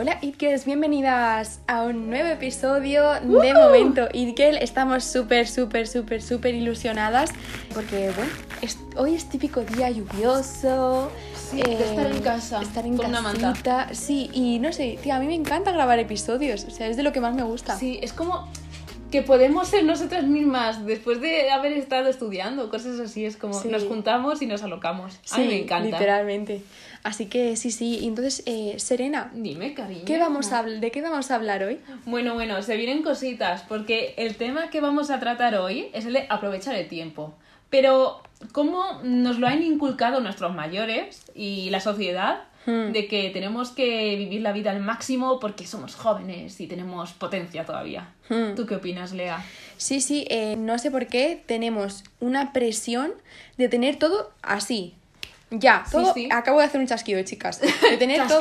Hola Itgirls, bienvenidas a un nuevo episodio de Momento Itgirl. Estamos súper, súper, súper, súper ilusionadas porque, bueno, es- hoy es típico día lluvioso. Sí, de estar en casa, Estar en con una manta. Sí, y no sé, tía, a mí me encanta grabar episodios. O sea, es de lo que más me gusta. Sí, es como que podemos ser nosotras mismas después de haber estado estudiando, cosas así. Es como Sí. nos juntamos y nos alocamos. A mí Sí, me encanta. literalmente. Así que sí, sí. Entonces, eh, Serena, Dime, cariño. ¿qué vamos a, ¿de qué vamos a hablar hoy? Bueno, bueno, se vienen cositas, porque el tema que vamos a tratar hoy es el de aprovechar el tiempo. Pero, ¿cómo nos lo han inculcado nuestros mayores y la sociedad? Hmm. De que tenemos que vivir la vida al máximo porque somos jóvenes y tenemos potencia todavía. Hmm. ¿Tú qué opinas, Lea? Sí, sí, eh, no sé por qué tenemos una presión de tener todo así. Ya, todo. sí. Acabo de hacer un chasquido, chicas. De tener todo.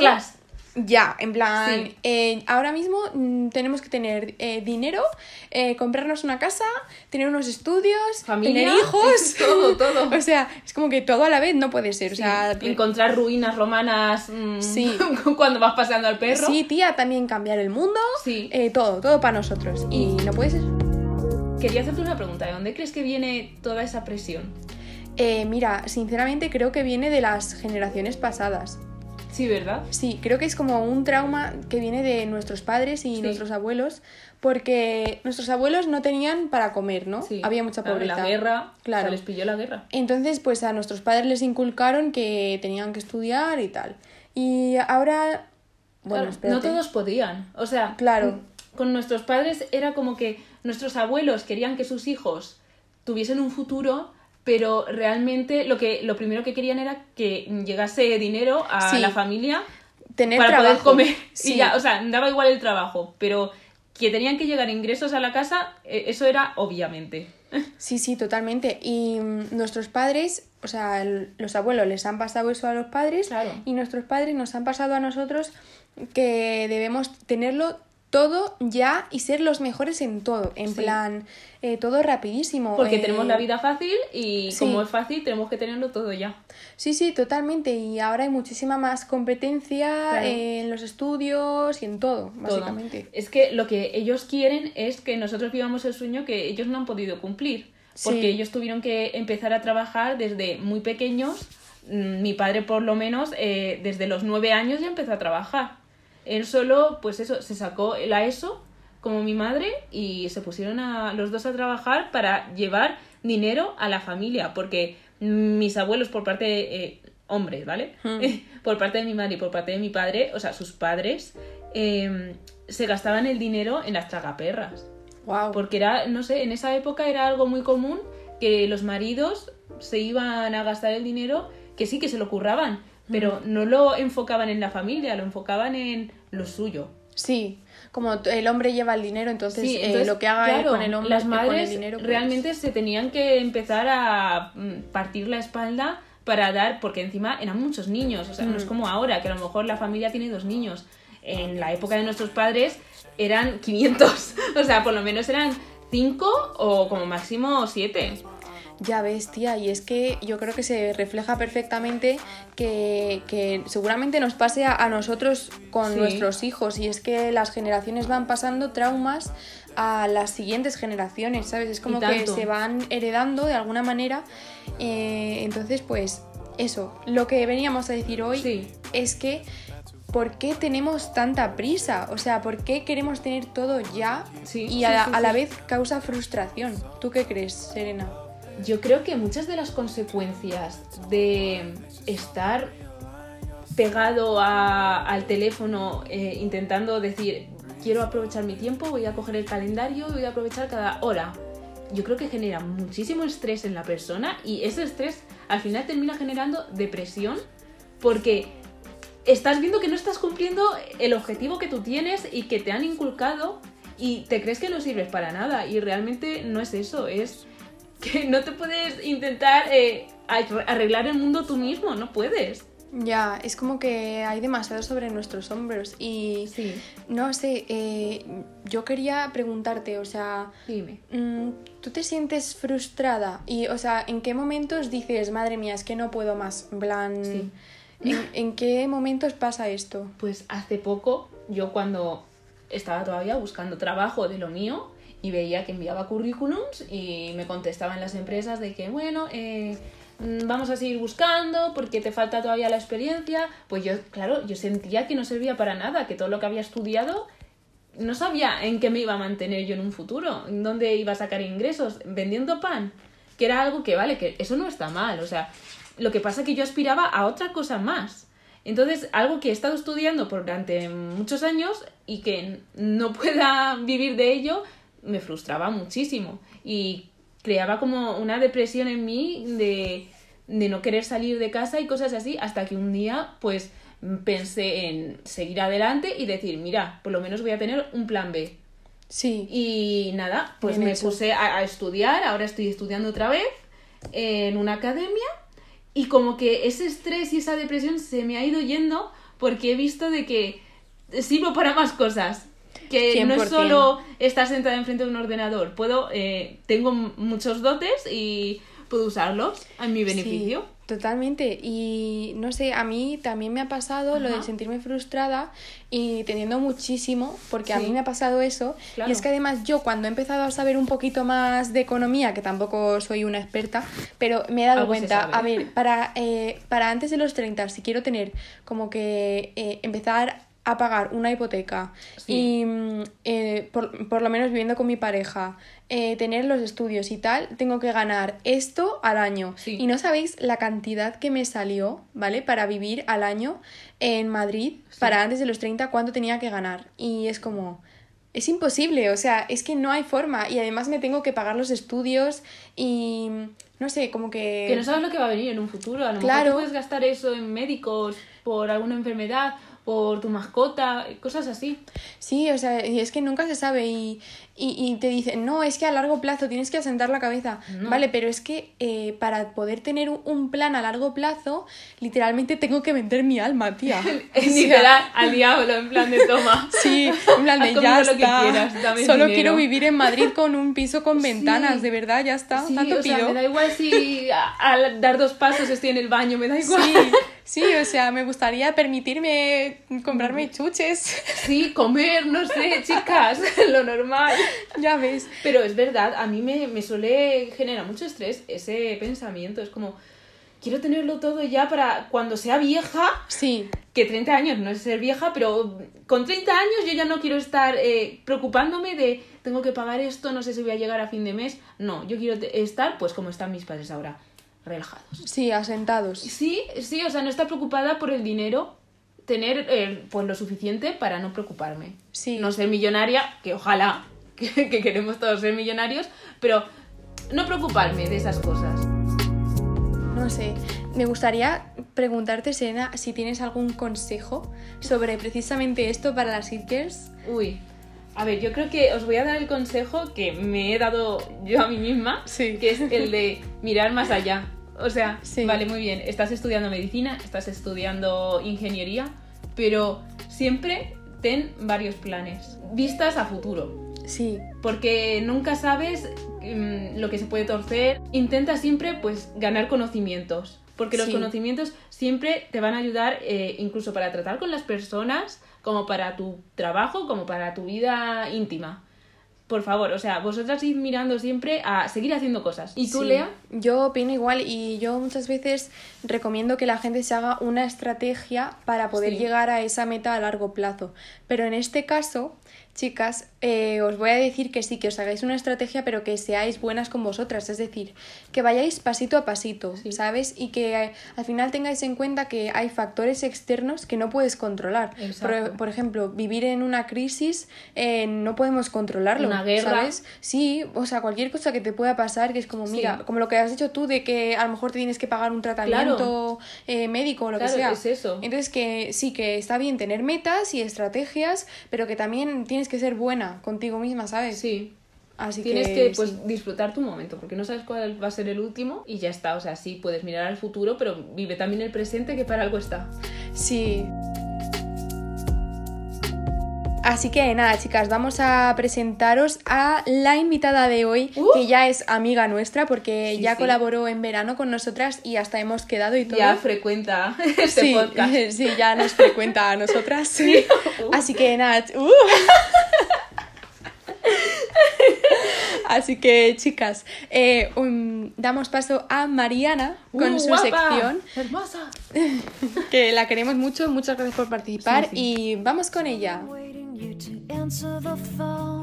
Ya, en plan, Sí. eh, ahora mismo mm, tenemos que tener eh, dinero, eh, comprarnos una casa, tener unos estudios, Familia, tener hijos. todo, todo. o sea, es como que todo a la vez no puede ser. O sea, encontrar ruinas romanas mm, Sí. cuando vas paseando al perro. sí, tía, también cambiar el mundo. Sí. todo, todo para nosotros. Y no puede ser. Quería hacerte una pregunta. ¿De dónde crees que viene toda esa presión? Eh, mira, sinceramente creo que viene de las generaciones pasadas. Sí, ¿verdad? Sí, creo que es como un trauma que viene de nuestros padres y Sí. nuestros abuelos, porque nuestros abuelos no tenían para comer, ¿no? Sí. Había mucha pobreza. La guerra, Claro. o sea, les pilló la guerra. Entonces, pues a nuestros padres les inculcaron que tenían que estudiar y tal. Y ahora, bueno, Claro, no todos podían. O sea, Claro. con nuestros padres era como que nuestros abuelos querían que sus hijos tuviesen un futuro, pero realmente lo que lo primero que querían era que llegase dinero a Sí. la familia tener para trabajo. poder comer. Sí. Y ya, o sea, daba igual el trabajo, pero que tenían que llegar ingresos a la casa, eh, eso era obviamente. Sí, sí, totalmente. Y mm, nuestros padres, o sea, los abuelos les han pasado eso a los padres Claro. y nuestros padres nos han pasado a nosotros que debemos tenerlo todo ya y ser los mejores en todo. En Sí. plan, eh, todo rapidísimo. Porque eh, tenemos la vida fácil y sí. como es fácil, tenemos que tenerlo todo ya. Sí, sí, totalmente. Y ahora hay muchísima más competencia Claro. en los estudios y en todo, Todo. básicamente. Es que lo que ellos quieren es que nosotros vivamos el sueño que ellos no han podido cumplir. Porque Sí. ellos tuvieron que empezar a trabajar desde muy pequeños. Mm, Mi padre, por lo menos, eh, desde los nueve años ya empezó a trabajar. Él solo, pues eso, se sacó la ESO como mi madre y se pusieron a los dos a trabajar para llevar dinero a la familia. Porque mis abuelos, por parte de eh, hombres, ¿vale? Hmm. por parte de mi madre y por parte de mi padre, o sea, sus padres, eh, se gastaban el dinero en las tragaperras. Wow. Porque era, no sé, en esa época era algo muy común que los maridos se iban a gastar el dinero, que sí que se lo curraban, pero no lo enfocaban en la familia, lo enfocaban en lo suyo. Sí, como el hombre lleva el dinero, entonces, Sí, eh, lo que haga él con el hombre las eh, con el madres dinero. pues- realmente se tenían que empezar a mm, partir la espalda para dar, porque encima eran muchos niños, o sea, no Mm. es como ahora, que a lo mejor la familia tiene dos niños. En la época de nuestros padres eran 500, o sea, por lo menos eran 5 o como máximo 7. Ya ves, tía, y es que yo creo que se refleja perfectamente que, que seguramente nos pase a, a nosotros con Sí. nuestros hijos, y es que las generaciones van pasando traumas a las siguientes generaciones, ¿sabes? Es como que se van heredando de alguna manera. eh, entonces, pues eso, lo que veníamos a decir hoy Sí. es que ¿por qué tenemos tanta prisa? O sea, ¿por qué queremos tener todo ya? Sí, y a, la- sí, a la vez causa frustración. ¿Tú qué crees, Serena? Yo creo que muchas de las consecuencias de estar pegado al teléfono eh, intentando decir quiero aprovechar mi tiempo, voy a coger el calendario voy a aprovechar cada hora. Yo creo que genera muchísimo estrés en la persona y ese estrés al final termina generando depresión porque estás viendo que no estás cumpliendo el objetivo que tú tienes y que te han inculcado y te crees que no sirves para nada y realmente no es eso, es que no te puedes intentar eh, ar- arreglar el mundo tú mismo, no puedes. Ya, es como que hay demasiado sobre nuestros hombros y Sí, no sé, eh, yo quería preguntarte, o sea, dime. mm, ¿tú te sientes frustrada? Y, o sea, ¿en qué momentos dices, madre mía, es que no puedo más? En plan, Sí. ¿en, en qué momentos pasa esto? Pues hace poco yo cuando estaba todavía buscando trabajo de lo mío y veía que enviaba currículums y me contestaban las empresas de que, bueno, eh, mm, vamos a seguir buscando porque te falta todavía la experiencia, pues yo, claro, yo sentía que no servía para nada, que todo lo que había estudiado no sabía en qué me iba a mantener yo en un futuro, en dónde iba a sacar ingresos, vendiendo pan, que era algo que, vale, que eso no está mal, o sea, lo que pasa es que yo aspiraba a otra cosa más. Entonces, algo que he estado estudiando durante muchos años y que no pueda vivir de ello, me frustraba muchísimo y creaba como una depresión en mí de, de no querer salir de casa y cosas así, hasta que un día, pues, pensé en seguir adelante y decir, mira, por lo menos voy a tener un plan B. Sí. Y nada, pues Bien me hecho. puse a, a estudiar, ahora estoy estudiando otra vez en una academia y como que ese estrés y esa depresión se me ha ido yendo porque he visto de que sirvo para más cosas. Que no es 100%. solo estar sentada enfrente de un ordenador. Puedo, eh, tengo muchos dotes y puedo usarlos en mi beneficio. Sí, totalmente. Y no sé, a mí también me ha pasado lo de sentirme frustrada y teniendo muchísimo, porque a mí me ha pasado eso. Claro. Y es que además yo cuando he empezado a saber un poquito más de economía, que tampoco soy una experta, pero me he dado Algo cuenta, a ver, para, eh, para antes de los 30, si quiero tener como que eh, empezar a pagar una hipoteca Sí. y mm, eh, por, por lo menos viviendo con mi pareja, eh, tener los estudios y tal, tengo que ganar esto al año. Sí. Y no sabéis la cantidad que me salió, ¿vale? Para vivir al año en Madrid, Sí. para antes de los 30, cuánto tenía que ganar. Y es como... Es imposible, o sea, es que no hay forma. Y además me tengo que pagar los estudios y... No sé, como que... Que no sabes lo que va a venir en un futuro. A lo mejor Claro. tú puedes gastar eso en médicos, por alguna enfermedad, por tu mascota, cosas así. Sí, o sea, y es que nunca se sabe y, y, y te dicen, no, es que a largo plazo tienes que asentar la cabeza. No. Vale, pero es que eh, para poder tener un, plan a largo plazo, literalmente tengo que vender mi alma, tía. Sea, Literal, al diablo, en plan de toma. Sí, en plan de ya conmigo lo que está. quieras, dame Solo dinero. quiero vivir en Madrid con un piso con ventanas, Sí. de verdad, ya está. Sí, Tanto o sea, pido. me da igual si al dar dos pasos estoy en el baño, me da igual. Sí, sí, o sea, me gustaría permitirme comprarme chuches. Sí, comer, no sé, chicas, lo normal. ya ves. Pero es verdad, a mí me, me suele generar mucho estrés ese pensamiento. Es como, quiero tenerlo todo ya para cuando sea vieja, Sí, que 30 años no es ser vieja, pero con 30 años yo ya no quiero estar eh, preocupándome de tengo que pagar esto, no sé si voy a llegar a fin de mes. No, yo quiero estar pues como están mis padres ahora, relajados. sí, asentados. Sí, sí, o sea, no estar preocupada por el dinero, tener eh, pues lo suficiente para no preocuparme. Sí. No ser millonaria, que ojalá, que, que queremos todos ser millonarios, pero no preocuparme de esas cosas. No sé, me gustaría preguntarte, Serena, si tienes algún consejo sobre precisamente esto para las It Girls. Uy, a ver, yo creo que os voy a dar el consejo que me he dado yo a mí misma, Sí. que es el de mirar más allá. O sea, Sí. vale, muy bien, estás estudiando medicina, estás estudiando ingeniería, pero siempre ten varios planes, vistas a futuro. Sí, porque nunca sabes mm, lo que se puede torcer. Intenta siempre pues ganar conocimientos, porque los Sí. conocimientos siempre te van a ayudar eh, incluso para tratar con las personas, como para tu trabajo, como para tu vida íntima. Por favor, o sea, vosotras id mirando siempre a seguir haciendo cosas. ¿Y tú, sí. Lea? Yo opino igual y yo muchas veces recomiendo que la gente se haga una estrategia para poder Sí. llegar a esa meta a largo plazo. Pero en este caso, chicas, eh, os voy a decir que sí, que os hagáis una estrategia, pero que seáis buenas con vosotras. Es decir, que vayáis pasito a pasito, Sí. ¿sabes? Y que eh, al final tengáis en cuenta que hay factores externos que no puedes controlar. Por, ejemplo, vivir en una crisis eh, no podemos controlarlo. Una guerra. ¿sabes? Sí, o sea, cualquier cosa que te pueda pasar, que es como, Sí. mira, como lo que has dicho tú, de que a lo mejor te tienes que pagar un tratamiento eh, médico o lo Claro, que sea. es eso. Entonces, que sí, que está bien tener metas y estrategias, pero que también tienes que ser buena contigo misma, ¿sabes? Sí. Así Tienes que, que pues sí. disfrutar tu momento, porque no sabes cuál va a ser el último y ya está. O sea, sí, puedes mirar al futuro, pero vive también el presente que para algo está. Sí. Así que nada, chicas, vamos a presentaros a la invitada de hoy, Uh. que ya es amiga nuestra, porque Sí, ya sí. colaboró en verano con nosotras y hasta hemos quedado y todo. Ya frecuenta este sí, podcast. sí, ya nos frecuenta a nosotras. Uh. Así que nada, uh. Así que, chicas, eh, um, damos paso a Mariana con Uh, su guapa, sección, Hermosa. que la queremos mucho. Muchas gracias por participar Sí, y vamos con ella.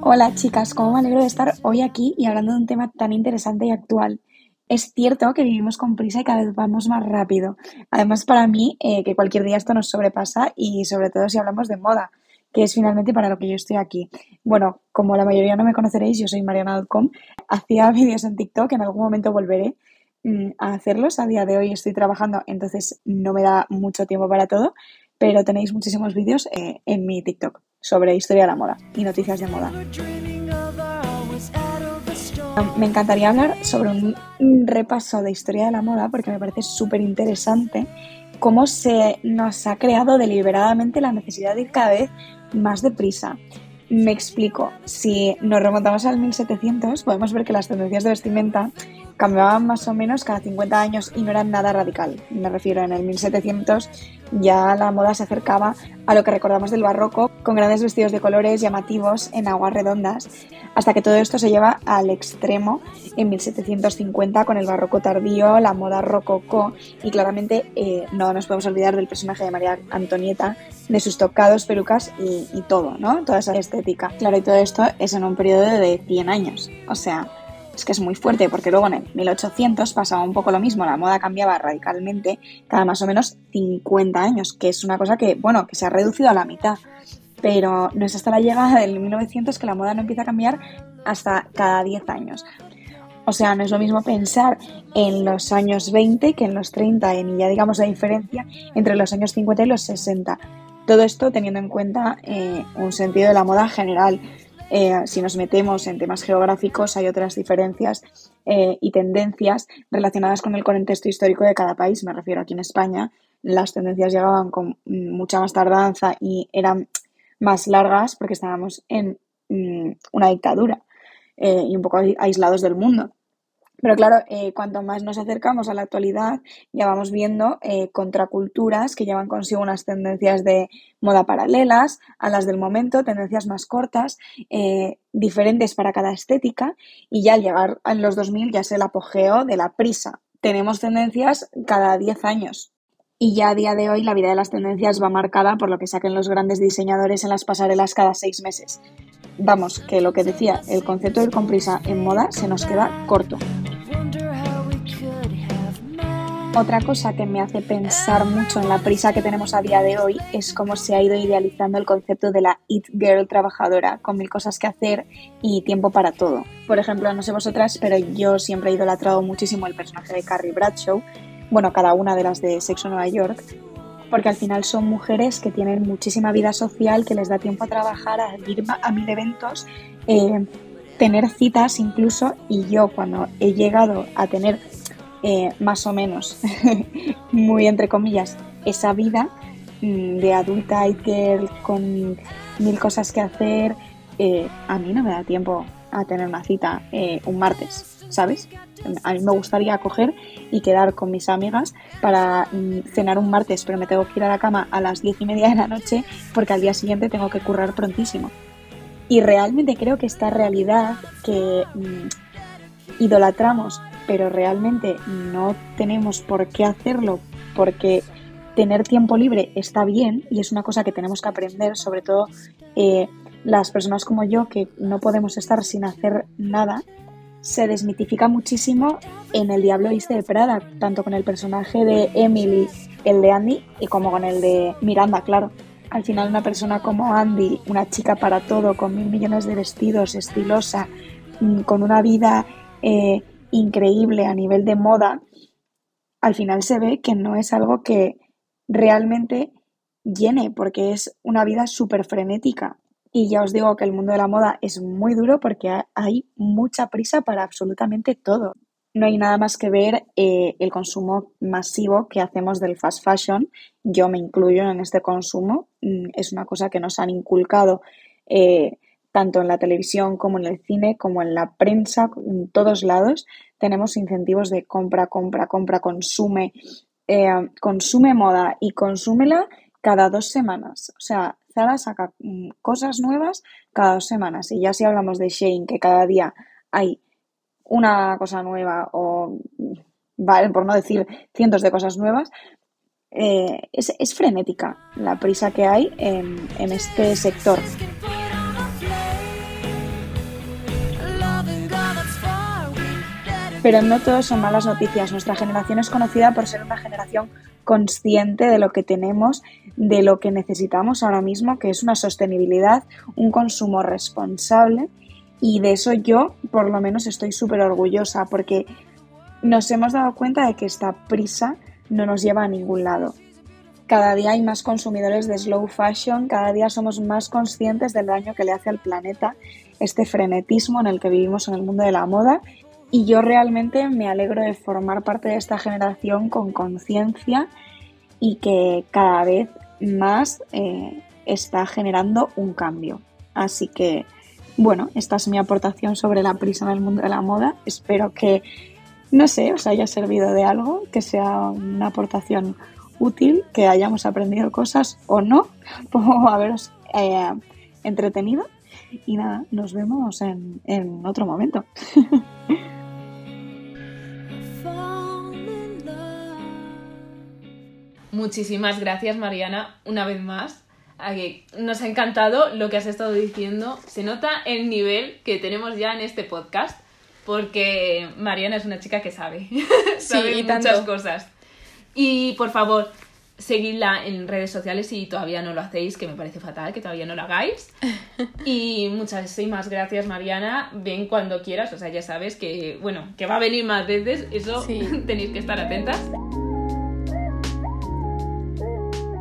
Hola chicas, cómo me alegro de estar hoy aquí y hablando de un tema tan interesante y actual. Es cierto que vivimos con prisa y cada vez vamos más rápido. Además, para mí, eh, que cualquier día esto nos sobrepasa y sobre todo si hablamos de moda, que es finalmente para lo que yo estoy aquí. Bueno, como la mayoría no me conoceréis, yo soy Mariana.com. Hacía vídeos en TikTok, en algún momento volveré mm, a hacerlos. A día de hoy estoy trabajando, entonces no me da mucho tiempo para todo, pero tenéis muchísimos vídeos eh, en mi TikTok sobre historia de la moda y noticias de moda. Me encantaría hablar sobre un, repaso de historia de la moda porque me parece súper interesante cómo se nos ha creado deliberadamente la necesidad de ir cada vez más deprisa. Me explico, si nos remontamos al 1700 podemos ver que las tendencias de vestimenta cambiaban más o menos cada 50 años y no eran nada radical. Me refiero, en el 1700 ya la moda se acercaba a lo que recordamos del barroco, con grandes vestidos de colores llamativos en aguas redondas, hasta que todo esto se lleva al extremo en 1750 con el barroco tardío, la moda rococó y claramente eh, no nos podemos olvidar del personaje de María Antonieta, de sus tocados, pelucas y, y todo, ¿no? Toda esa estética. Claro, y todo esto es en un periodo de 100 años, o sea, es que es muy fuerte porque luego en el 1800 pasaba un poco lo mismo, la moda cambiaba radicalmente cada más o menos 50 años, que es una cosa que, bueno, que se ha reducido a la mitad, pero no es hasta la llegada del 1900 que la moda no empieza a cambiar hasta cada 10 años. O sea, no es lo mismo pensar en los años 20 que en los 30, en ya digamos la diferencia entre los años 50 y los 60. Todo esto teniendo en cuenta eh, un sentido de la moda general. Eh, si nos metemos en temas geográficos, hay otras diferencias eh, y tendencias relacionadas con el contexto histórico de cada país. Me refiero aquí en España, las tendencias llegaban con mm, mucha más tardanza y eran más largas porque estábamos en mm, una dictadura eh, y un poco aislados del mundo. Pero claro, eh, cuanto más nos acercamos a la actualidad, ya vamos viendo eh, contraculturas que llevan consigo unas tendencias de moda paralelas a las del momento, tendencias más cortas, eh, diferentes para cada estética, y ya al llegar a los 2000 ya es el apogeo de la prisa. Tenemos tendencias cada 10 años. Y ya a día de hoy la vida de las tendencias va marcada por lo que saquen los grandes diseñadores en las pasarelas cada seis meses. Vamos, que lo que decía, el concepto de ir con prisa en moda se nos queda corto. Otra cosa que me hace pensar mucho en la prisa que tenemos a día de hoy es cómo se ha ido idealizando el concepto de la It Girl trabajadora, con mil cosas que hacer y tiempo para todo. Por ejemplo, no sé vosotras, pero yo siempre he idolatrado muchísimo el personaje de Carrie Bradshaw, bueno, cada una de las de Sexo Nueva York, porque al final son mujeres que tienen muchísima vida social, que les da tiempo a trabajar, a ir a mil eventos, eh, tener citas incluso, y yo cuando he llegado a tener eh, más o menos, muy entre comillas, esa vida mm, de adulta y con mil cosas que hacer, eh, a mí no me da tiempo a tener una cita un martes, ¿sabes? A mí me gustaría coger y quedar con mis amigas para mm, cenar un martes, pero me tengo que ir a la cama a las diez y media de la noche porque al día siguiente tengo que currar prontísimo. Y realmente creo que esta realidad que mm, idolatramos, pero realmente no tenemos por qué hacerlo porque tener tiempo libre está bien y es una cosa que tenemos que aprender, sobre todo eh, las personas como yo que no podemos estar sin hacer nada, se desmitifica muchísimo en El Diablo Viste de Prada, tanto con el personaje de Emily, el de Andy, y como con el de Miranda, claro. Al final una persona como Andy, una chica para todo, con mil millones de vestidos, estilosa, mm, con una vida eh, increíble a nivel de moda, al final se ve que no es algo que realmente llene, porque es una vida súper frenética. Y ya os digo que el mundo de la moda es muy duro porque ha- hay mucha prisa para absolutamente todo. No hay nada más que ver eh, el consumo masivo que hacemos del fast fashion. Yo me incluyo en este consumo. Mm, Es una cosa que nos han inculcado eh, tanto en la televisión como en el cine, como en la prensa, en todos lados, tenemos incentivos de compra, compra, compra, consume, eh, consume moda y consúmela cada dos semanas. O sea, Saca mm, cosas nuevas cada dos semanas. Y ya si hablamos de Shane, que cada día hay una cosa nueva o, vale, por no decir cientos de cosas nuevas, eh, es, frenética la prisa que hay en, en este sector. Pero no todo son malas noticias. Nuestra generación es conocida por ser una generación consciente de lo que tenemos, de lo que necesitamos ahora mismo, que es una sostenibilidad, un consumo responsable. Y de eso yo, por lo menos, estoy súper orgullosa porque nos hemos dado cuenta de que esta prisa no nos lleva a ningún lado. Cada día hay más consumidores de slow fashion, cada día somos más conscientes del daño que le hace al planeta este frenetismo en el que vivimos en el mundo de la moda y yo realmente me alegro de formar parte de esta generación con conciencia y que cada vez más eh, está generando un cambio. Así que, bueno, esta es mi aportación sobre la prisa en el mundo de la moda. Espero que, no sé, os haya servido de algo, que sea una aportación útil, que hayamos aprendido cosas o no, o haberos eh, entretenido. Y nada, nos vemos en, en otro momento. Muchísimas gracias, Mariana, una vez más. Nos ha encantado lo que has estado diciendo. Se nota el nivel que tenemos ya en este podcast, porque Mariana es una chica que sabe, sabe muchas cosas. Y por favor, seguidla en redes sociales si todavía no lo hacéis, que me parece fatal que todavía no lo hagáis. Y muchas más gracias, Mariana. Ven cuando quieras, o sea, ya sabes que, bueno, que va a venir más veces, eso tenéis que estar atentas.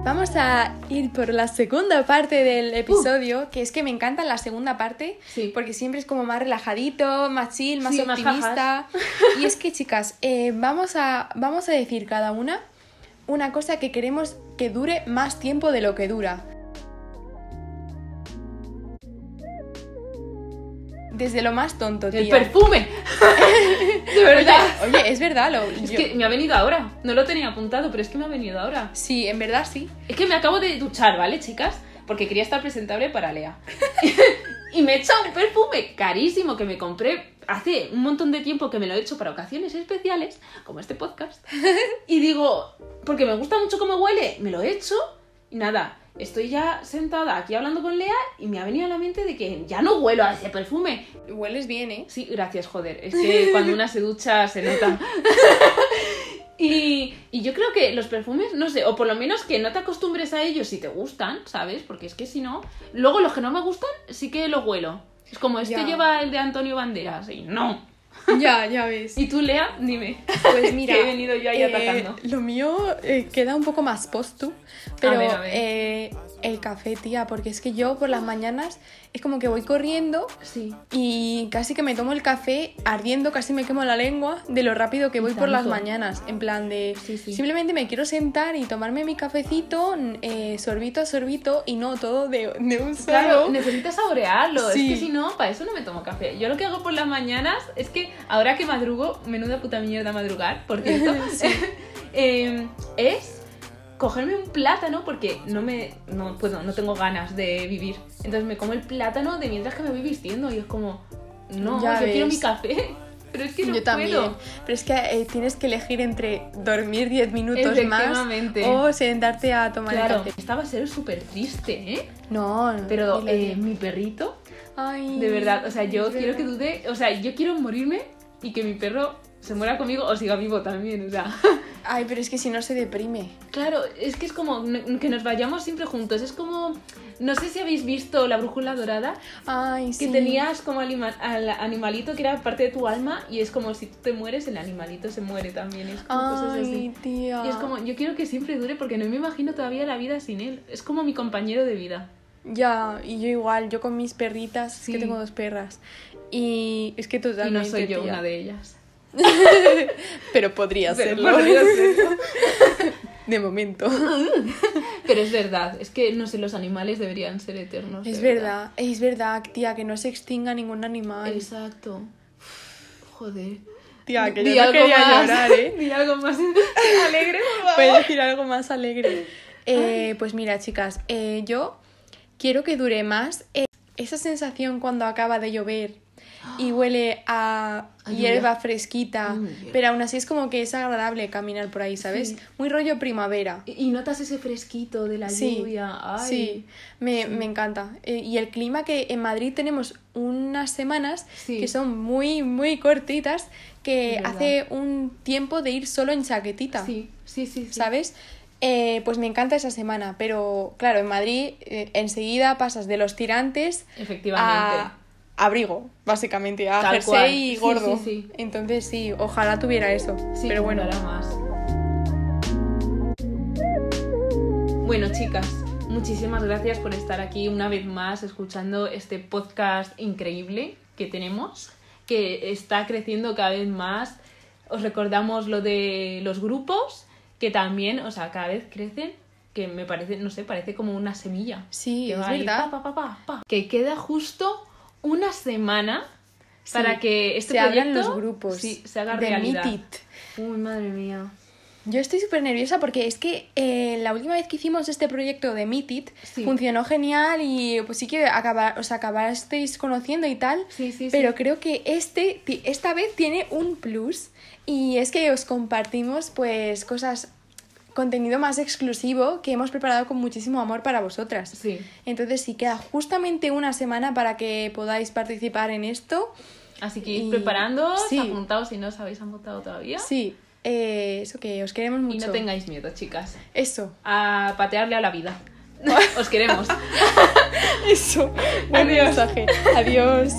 Vamos a ir por la segunda parte del episodio, que es que me encanta la segunda parte, porque siempre es como más relajadito, más chill, más optimista. y es que, chicas, eh, vamos, a, vamos a decir cada una una cosa que queremos que dure más tiempo de lo que dura. Desde lo más tonto, tío. ¡El perfume! De verdad. Oye, es verdad. Lo, es que me ha venido ahora. No lo tenía apuntado, pero es que me ha venido ahora. Sí, en verdad sí. Es que me acabo de duchar, ¿vale, chicas? Porque quería estar presentable para Lea. y me he echado un perfume carísimo que me compré hace un montón de tiempo que me lo he hecho para ocasiones especiales, como este podcast. y digo, porque me gusta mucho cómo huele, me lo he hecho y nada estoy ya sentada aquí hablando con Lea y me ha venido a la mente de que ya no huelo a ese perfume. Hueles bien, ¿eh? Sí, gracias, joder. Es que cuando una se ducha se nota. y, y, yo creo que los perfumes, no sé, o por lo menos que no te acostumbres a ellos si te gustan, ¿sabes? Porque es que si no, luego los que no me gustan sí que los huelo. Es como, este lleva el de Antonio Banderas y no. Ya, ya ves. ¿Y tú, Lea? Dime. Pues mira. he venido yo ahí eh, atacando. Lo mío eh, queda un poco más postu, pero eh, el café, tía, porque es que yo por las mañanas es como que voy corriendo sí. y casi que me tomo el café ardiendo, casi me quemo la lengua de lo rápido que voy por las mañanas. En plan de simplemente me quiero sentar y tomarme mi cafecito, eh, sorbito a sorbito y no todo de, de un solo. Claro, necesitas saborearlo. Es que si no, para eso no me tomo café. Yo lo que hago por las mañanas es que ahora que madrugo, menuda puta mierda madrugar, por cierto, eh, es cogerme un plátano porque no me no puedo, no tengo ganas de vivir. Entonces me como el plátano de mientras que me voy vistiendo y es como no, yo quiero mi café. Pero es que no yo también. Pero es que eh, tienes que elegir entre dormir 10 minutos más o sentarte a tomar el café. Esta va a ser súper triste, ¿eh? No, Pero eh, mi perrito, Ay, de verdad, o sea, yo quiero que dude, o sea, yo quiero morirme y que mi perro se muera conmigo o siga vivo también, o sea. Ay, pero es que si no se deprime. Claro, es que es como que nos vayamos siempre juntos. Es como. No sé si habéis visto la brújula dorada. Ay, que tenías como al animalito que era parte de tu alma y es como si tú te mueres, el animalito se muere también. Es como cosas así. Tía. Y es como, yo quiero que siempre dure porque no me imagino todavía la vida sin él. Es como mi compañero de vida. Ya, y yo igual, yo con mis perritas, que tengo dos perras. Y es que totalmente. Y no soy yo una de ellas. Pero podría serlo. De momento. Pero es verdad, es que no sé, los animales deberían ser eternos. Es verdad, es verdad, tía, que no se extinga ningún animal. Exacto. Joder. Tía, que Di yo no quería más. llorar, ¿eh? Di algo más alegre, por favor. Puedes decir algo más alegre. Eh, pues mira, chicas, eh, yo quiero que dure más eh, esa sensación cuando acaba de llover y huele a hierba fresquita, pero aún así es como que es agradable caminar por ahí, ¿sabes? Sí. Muy rollo primavera. Y y notas ese fresquito de la Sí, lluvia. Ay. sí, me, me encanta. Eh, y el clima que en Madrid tenemos unas semanas Sí. que son muy, muy cortitas, que hace un tiempo de ir solo en chaquetita. Sí, sí, sí. sí. ¿sabes? Eh, pues me encanta esa semana, pero claro, en Madrid eh, enseguida pasas de los tirantes Efectivamente. a abrigo, básicamente, a Tal jersey cual. y Sí, gordo. sí, sí. Entonces sí, ojalá tuviera eso. Sí, pero bueno, más. Bueno, chicas, muchísimas gracias por estar aquí una vez más escuchando este podcast increíble que tenemos, que está creciendo cada vez más. Os recordamos lo de los grupos, que también, o sea, cada vez crecen, que me parece, no sé, parece como una semilla. Sí, que es verdad. pa, pa, pa, pa, pa. Que queda justo una semana Sí, para que este se proyecto los grupos sí, se haga de realidad. Meet It. Uy, madre mía. Yo estoy súper nerviosa porque es que eh, la última vez que hicimos este proyecto de Meet It Sí. funcionó genial y pues sí que acabar, os acabasteis conociendo y tal. Sí, sí, sí. Pero creo que este, esta vez tiene un plus y es que os compartimos pues cosas, contenido más exclusivo que hemos preparado con muchísimo amor para vosotras. Sí. Entonces sí queda justamente una semana para que podáis participar en esto. Así que id Y- preparándoos, sí. apuntaos si no os habéis apuntado todavía. Sí, eh, eso que os queremos mucho. Y no tengáis miedo, chicas. Eso, A patearle a la vida. Os queremos. eso. Buen Adiós. mensaje. Adiós.